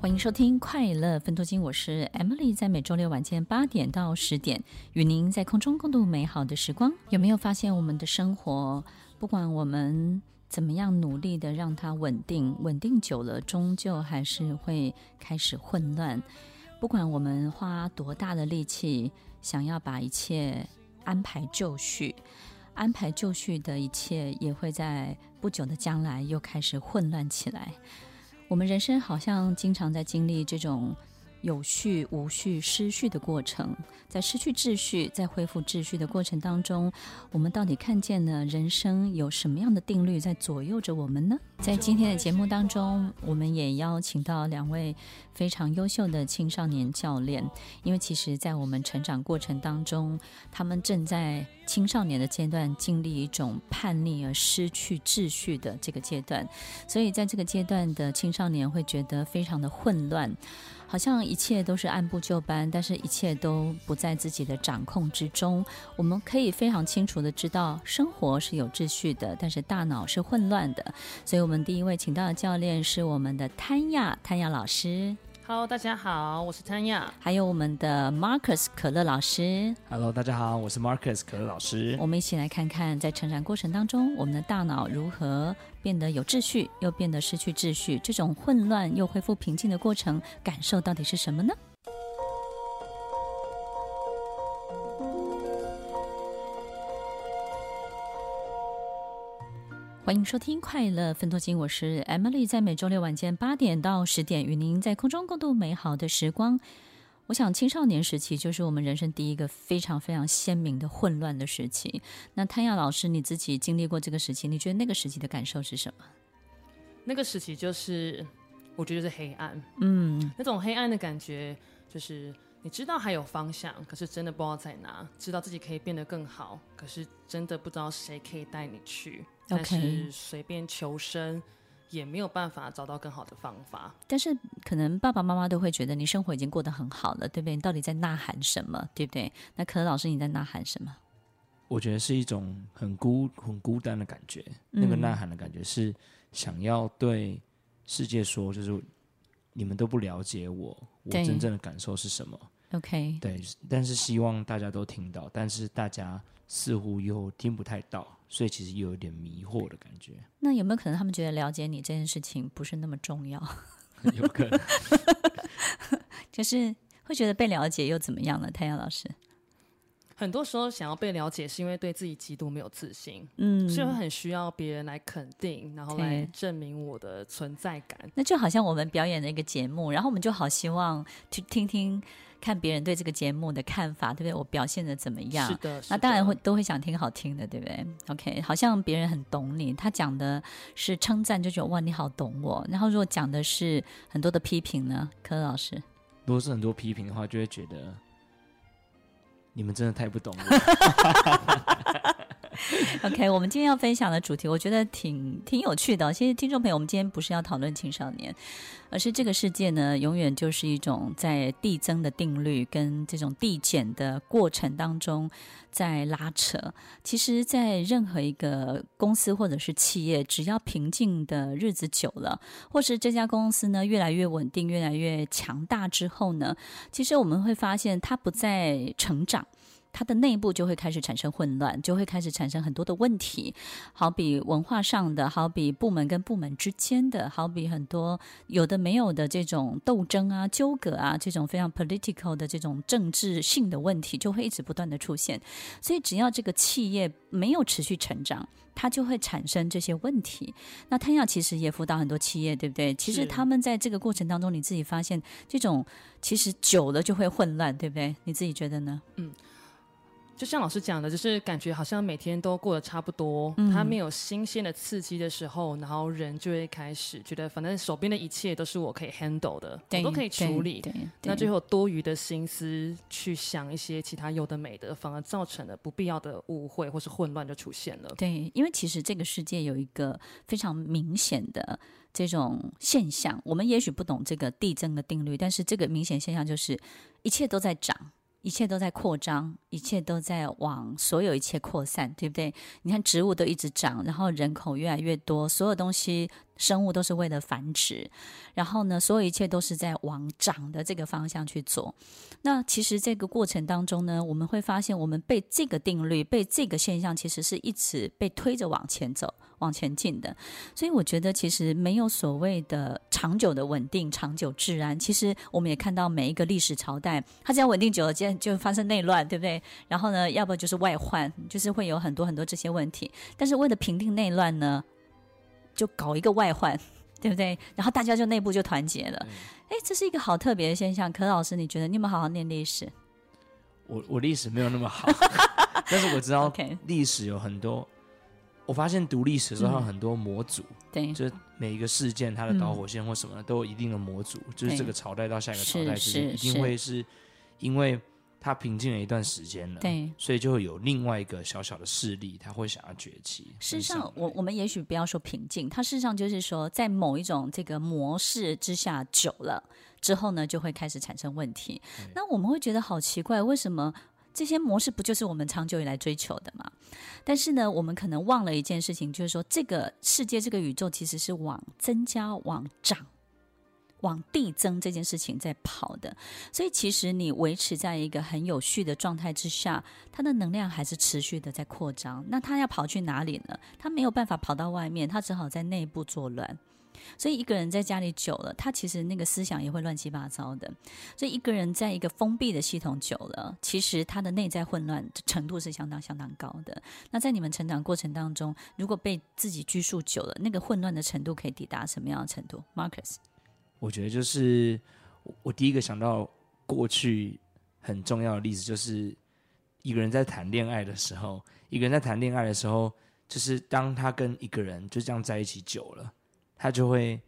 欢迎收听快乐分多金，我是 Emily，在每周六晚间八点到十点，与您在空中共度美好的时光。有没有发现，我们的生活，不管我们怎么样努力的让它稳定，稳定久了，终究还是会开始混乱。不管我们花多大的力气，想要把一切安排就绪，安排就绪的一切，也会在不久的将来又开始混乱起来。我们人生好像经常在经历这种有序、无序、失序的过程，在失去秩序、在恢复秩序的过程当中，我们到底看见了人生有什么样的定律在左右着我们呢？在今天的节目当中，我们也邀请到两位非常优秀的青少年教练，因为其实，在我们成长过程当中，他们正在青少年的阶段经历一种叛逆而失去秩序的这个阶段，所以在这个阶段的青少年会觉得非常的混乱。好像一切都是按部就班，但是一切都不在自己的掌控之中。我们可以非常清楚地知道，生活是有秩序的，但是大脑是混乱的。所以，我们第一位请到的教练是我们的谭亚，谭亚老师。Hello，大家好，我是谭亚。还有我们的 Marcus 可乐老师。Hello，大家好，我是 Marcus 可乐老师。我们一起来看看，在成长过程当中，我们的大脑如何变得有秩序，又变得失去秩序，这种混乱又恢复平静的过程，感受到底是什么呢？欢迎收听快乐分多金，我是 Emily，在每周六晚间八点到十点，与您在空中共度美好的时光。我想青少年时期就是我们人生第一个非常非常鲜明的混乱的时期。那谭亚老师，你自己经历过这个时期，你觉得那个时期的感受是什么？那个时期就是，我觉得是黑暗，嗯，那种黑暗的感觉就是。你知道还有方向，可是真的不知道在哪。知道自己可以变得更好，可是真的不知道谁可以带你去。但是随便求生，也没有办法找到更好的方法。但是可能爸爸妈妈都会觉得你生活已经过得很好了，对不对？你到底在呐喊什么，对不对？那可乐老师你在呐喊什么？我觉得是一种很孤、很孤单的感觉。嗯、那个呐喊的感觉是想要对世界说，就是。你们都不了解我，我真正的感受是什么？OK，对，但是希望大家都听到，但是大家似乎又听不太到，所以其实又有点迷惑的感觉。那有没有可能他们觉得了解你这件事情不是那么重要？有可能，就是会觉得被了解又怎么样了？太阳老师。很多时候想要被了解，是因为对自己极度没有自信，嗯，所以很需要别人来肯定，然后来证明我的存在感。那就好像我们表演的一个节目，然后我们就好希望去听听看别人对这个节目的看法，对不对？我表现的怎么样？是的，是的，那当然会都会想听好听的，对不对？OK，好像别人很懂你，他讲的是称赞，就觉得哇，你好懂我。然后如果讲的是很多的批评呢，柯老师，如果是很多批评的话，就会觉得。你们真的太不懂了。OK，我们今天要分享的主题，我觉得挺挺有趣的。其实听众朋友，我们今天不是要讨论青少年，而是这个世界呢，永远就是一种在递增的定律跟这种递减的过程当中在拉扯。其实，在任何一个公司或者是企业，只要平静的日子久了，或是这家公司呢越来越稳定、越来越强大之后呢，其实我们会发现它不再成长。它的内部就会开始产生混乱，就会开始产生很多的问题，好比文化上的，好比部门跟部门之间的，好比很多有的没有的这种斗争啊、纠葛啊，这种非常 political 的这种政治性的问题，就会一直不断的出现。所以，只要这个企业没有持续成长，它就会产生这些问题。那谭亚其实也辅导很多企业，对不对？其实他们在这个过程当中，你自己发现这种其实久了就会混乱，对不对？你自己觉得呢？嗯。就像老师讲的，就是感觉好像每天都过得差不多，嗯、他没有新鲜的刺激的时候，然后人就会开始觉得，反正手边的一切都是我可以 handle 的，我都可以处理。那最后多余的心思去想一些其他有的没的，反而造成了不必要的误会或是混乱就出现了。对，因为其实这个世界有一个非常明显的这种现象，我们也许不懂这个递增的定律，但是这个明显现象就是一切都在涨。一切都在扩张，一切都在往所有一切扩散，对不对？你看植物都一直长，然后人口越来越多，所有东西。生物都是为了繁殖，然后呢，所有一切都是在往长的这个方向去做。那其实这个过程当中呢，我们会发现，我们被这个定律、被这个现象，其实是一直被推着往前走、往前进的。所以我觉得，其实没有所谓的长久的稳定、长久治安。其实我们也看到每一个历史朝代，它只要稳定久了，就就发生内乱，对不对？然后呢，要不就是外患，就是会有很多很多这些问题。但是为了平定内乱呢，就搞一个外患，对不对？然后大家就内部就团结了。哎，这是一个好特别的现象。可老师，你觉得你有没有好好念历史？我我历史没有那么好，但是我知道 历史有很多。我发现读历史的时候，有很多模组，对、嗯，就是每一个事件它的导火线或什么都有一定的模组，就是这个朝代到下一个朝代之间一定会是因为。他平静了一段时间了，对，所以就会有另外一个小小的势力，他会想要崛起。事实上，我我们也许不要说平静，它事实上就是说，在某一种这个模式之下久了之后呢，就会开始产生问题。那我们会觉得好奇怪，为什么这些模式不就是我们长久以来追求的吗？但是呢，我们可能忘了一件事情，就是说，这个世界、这个宇宙其实是往增加、往涨。往递增这件事情在跑的，所以其实你维持在一个很有序的状态之下，它的能量还是持续的在扩张。那它要跑去哪里呢？它没有办法跑到外面，它只好在内部作乱。所以一个人在家里久了，他其实那个思想也会乱七八糟的。所以一个人在一个封闭的系统久了，其实他的内在混乱程度是相当相当高的。那在你们成长过程当中，如果被自己拘束久了，那个混乱的程度可以抵达什么样的程度？Marcus。我觉得就是我第一个想到过去很重要的例子，就是一个人在谈恋爱的时候，一个人在谈恋爱的时候，就是当他跟一个人就这样在一起久了，他就会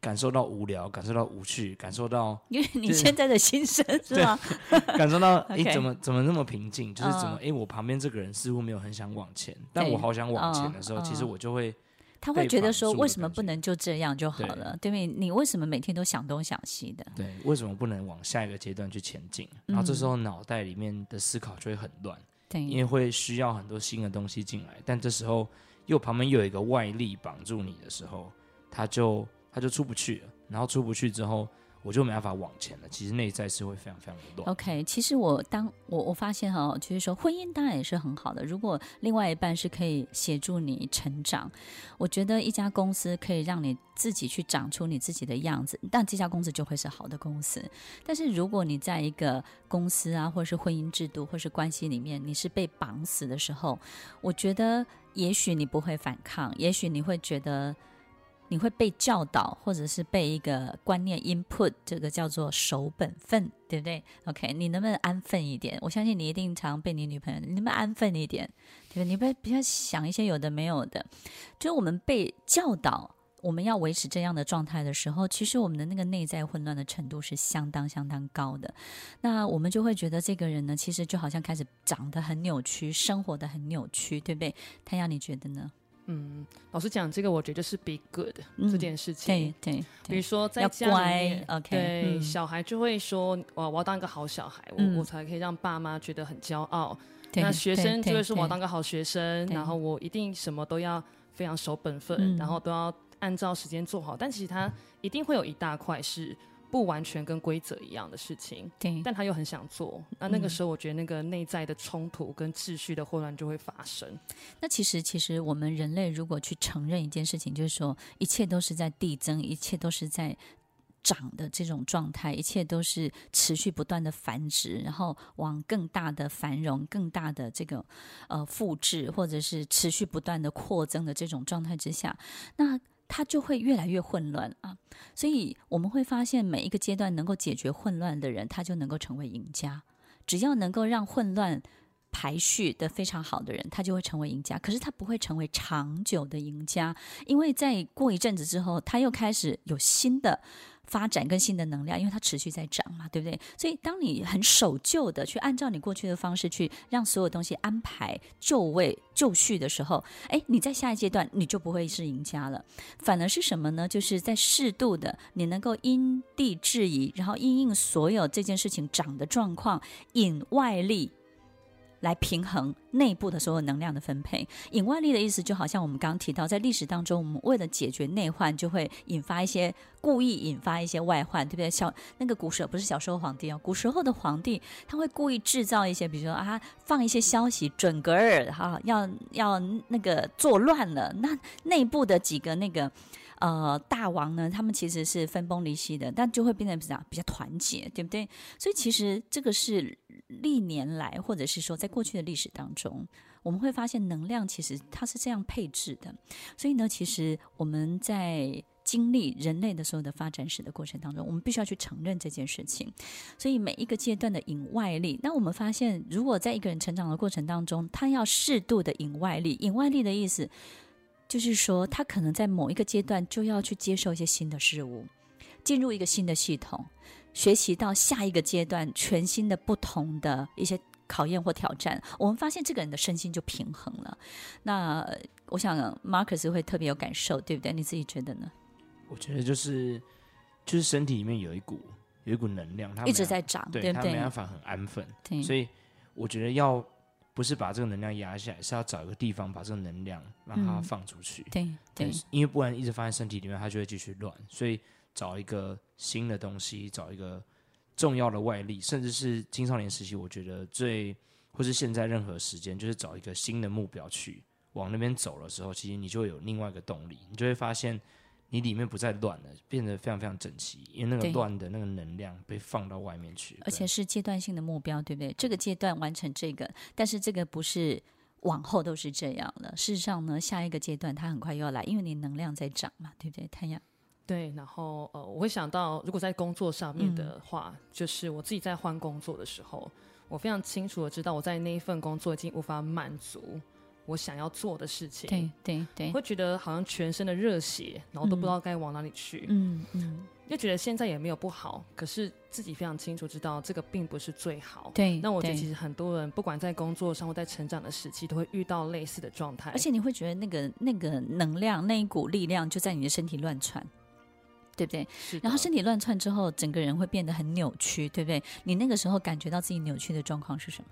感受到无聊，感受到无趣，感受到因为你现在的心声是吗？感受到 哎，怎么怎么那么平静？就是怎么哎，我旁边这个人似乎没有很想往前，但我好想往前的时候，其实我就会。他会觉得说，为什么不能就这样就好了？对不对？你为什么每天都想东想西的？对，为什么不能往下一个阶段去前进？然后这时候脑袋里面的思考就会很乱，对，因为会需要很多新的东西进来。但这时候又旁边又有一个外力绑住你的时候，他就他就出不去了。然后出不去之后。我就没办法往前了。其实内在是会非常非常的乱。OK，其实我当我我发现哈，就是说婚姻当然也是很好的。如果另外一半是可以协助你成长，我觉得一家公司可以让你自己去长出你自己的样子，但这家公司就会是好的公司。但是如果你在一个公司啊，或是婚姻制度，或是关系里面，你是被绑死的时候，我觉得也许你不会反抗，也许你会觉得。你会被教导，或者是被一个观念 input，这个叫做守本分，对不对？OK，你能不能安分一点？我相信你一定常被你女朋友，你能不能安分一点？对不对？你不要不要想一些有的没有的。就是我们被教导，我们要维持这样的状态的时候，其实我们的那个内在混乱的程度是相当相当高的。那我们就会觉得这个人呢，其实就好像开始长得很扭曲，生活得很扭曲，对不对？太阳，你觉得呢？嗯，老实讲，这个我觉得是 be good、嗯、这件事情。对对，比如说在家里面，okay, 对、嗯、小孩就会说：“我我要当一个好小孩，嗯、我我才可以让爸妈觉得很骄傲。”那学生就会说：“我要当个好学生，然后我一定什么都要非常守本分，然后都要按照时间做好。”但其实他一定会有一大块是。不完全跟规则一样的事情，对，但他又很想做，那那个时候我觉得那个内在的冲突跟秩序的混乱就会发生。那其实，其实我们人类如果去承认一件事情，就是说一切都是在递增，一切都是在涨的这种状态，一切都是持续不断的繁殖，然后往更大的繁荣、更大的这个呃复制，或者是持续不断的扩增的这种状态之下，那。他就会越来越混乱啊，所以我们会发现，每一个阶段能够解决混乱的人，他就能够成为赢家。只要能够让混乱排序的非常好的人，他就会成为赢家。可是他不会成为长久的赢家，因为在过一阵子之后，他又开始有新的发展跟新的能量，因为它持续在涨嘛，对不对？所以当你很守旧的去按照你过去的方式去让所有东西安排就位就绪的时候，哎，你在下一阶段你就不会是赢家了，反而是什么呢？就是在适度的，你能够因地制宜，然后因应所有这件事情涨的状况，引外力。来平衡内部的所有能量的分配，引外力的意思就好像我们刚刚提到，在历史当中，我们为了解决内患，就会引发一些故意引发一些外患，对不对？小那个古时候不是小时候皇帝哦，古时候的皇帝他会故意制造一些，比如说啊，放一些消息准格尔哈，要要那个作乱了，那内部的几个那个。呃，大王呢，他们其实是分崩离析的，但就会变得比较比较团结，对不对？所以其实这个是历年来，或者是说在过去的历史当中，我们会发现能量其实它是这样配置的。所以呢，其实我们在经历人类的所有的发展史的过程当中，我们必须要去承认这件事情。所以每一个阶段的引外力，那我们发现，如果在一个人成长的过程当中，他要适度的引外力，引外力的意思。就是说，他可能在某一个阶段就要去接受一些新的事物，进入一个新的系统，学习到下一个阶段全新的、不同的一些考验或挑战。我们发现这个人的身心就平衡了。那我想，Marcus 会特别有感受，对不对？你自己觉得呢？我觉得就是，就是身体里面有一股有一股能量，它一直在涨，对，对不对？他没办法很安分，对。所以我觉得要。不是把这个能量压下来，是要找一个地方把这个能量让它放出去。嗯、对对，因为不然一直放在身体里面，它就会继续乱。所以找一个新的东西，找一个重要的外力，甚至是青少年时期，我觉得最或是现在任何时间，就是找一个新的目标去往那边走的时候，其实你就会有另外一个动力，你就会发现。你里面不再乱了，变得非常非常整齐，因为那个乱的那个能量被放到外面去，而且是阶段性的目标，对不对？这个阶段完成这个，但是这个不是往后都是这样了。事实上呢，下一个阶段它很快又要来，因为你能量在涨嘛，对不对？太阳。对，然后呃，我会想到，如果在工作上面的话，嗯、就是我自己在换工作的时候，我非常清楚的知道，我在那一份工作已经无法满足。我想要做的事情，对对对，会觉得好像全身的热血，然后都不知道该往哪里去，嗯嗯，又觉得现在也没有不好，可是自己非常清楚知道这个并不是最好，对。那我觉得其实很多人不管在工作上或在成长的时期，都会遇到类似的状态，而且你会觉得那个那个能量那一股力量就在你的身体乱窜，对不对？然后身体乱窜之后，整个人会变得很扭曲，对不对？你那个时候感觉到自己扭曲的状况是什么？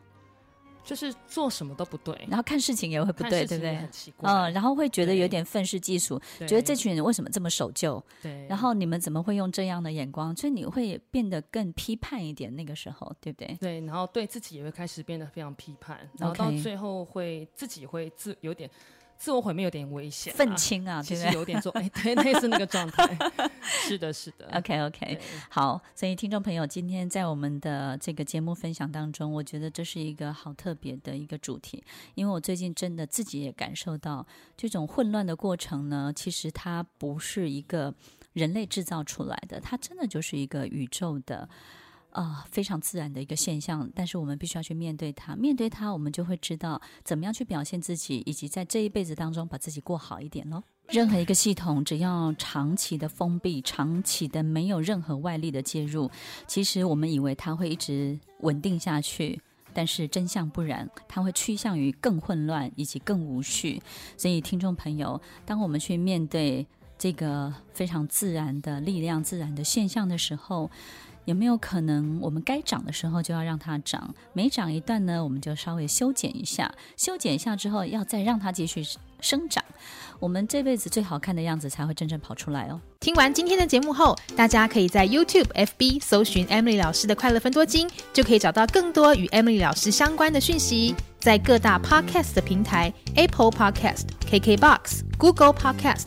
就是做什么都不对，然后看事情也会不对，对不对？很奇怪。嗯，然后会觉得有点愤世嫉俗，觉得这群人为什么这么守旧？对。然后你们怎么会用这样的眼光？所以你会变得更批判一点，那个时候，对不对？对，然后对自己也会开始变得非常批判，然后到最后会自己会自有点。自我毁灭有点危险，啊，愤青啊，其实有点做，哎，对，类似那个状态。是的，是的。OK，OK，okay, okay. 好。所以听众朋友，今天在我们的这个节目分享当中，我觉得这是一个好特别的一个主题，因为我最近真的自己也感受到，这种混乱的过程呢，其实它不是一个人类制造出来的，它真的就是一个宇宙的。啊、呃，非常自然的一个现象，但是我们必须要去面对它。面对它，我们就会知道怎么样去表现自己，以及在这一辈子当中把自己过好一点喽。任何一个系统，只要长期的封闭，长期的没有任何外力的介入，其实我们以为它会一直稳定下去，但是真相不然，它会趋向于更混乱以及更无序。所以，听众朋友，当我们去面对这个非常自然的力量、自然的现象的时候，有没有可能，我们该长的时候就要让它长，每长一段呢，我们就稍微修剪一下，修剪一下之后，要再让它继续生长，我们这辈子最好看的样子才会真正跑出来哦。听完今天的节目后，大家可以在 YouTube、FB 搜寻 Emily 老师的快乐分多金，就可以找到更多与 Emily 老师相关的讯息。在各大 Podcast 的平台，Apple Podcast、KKBox、Google Podcast、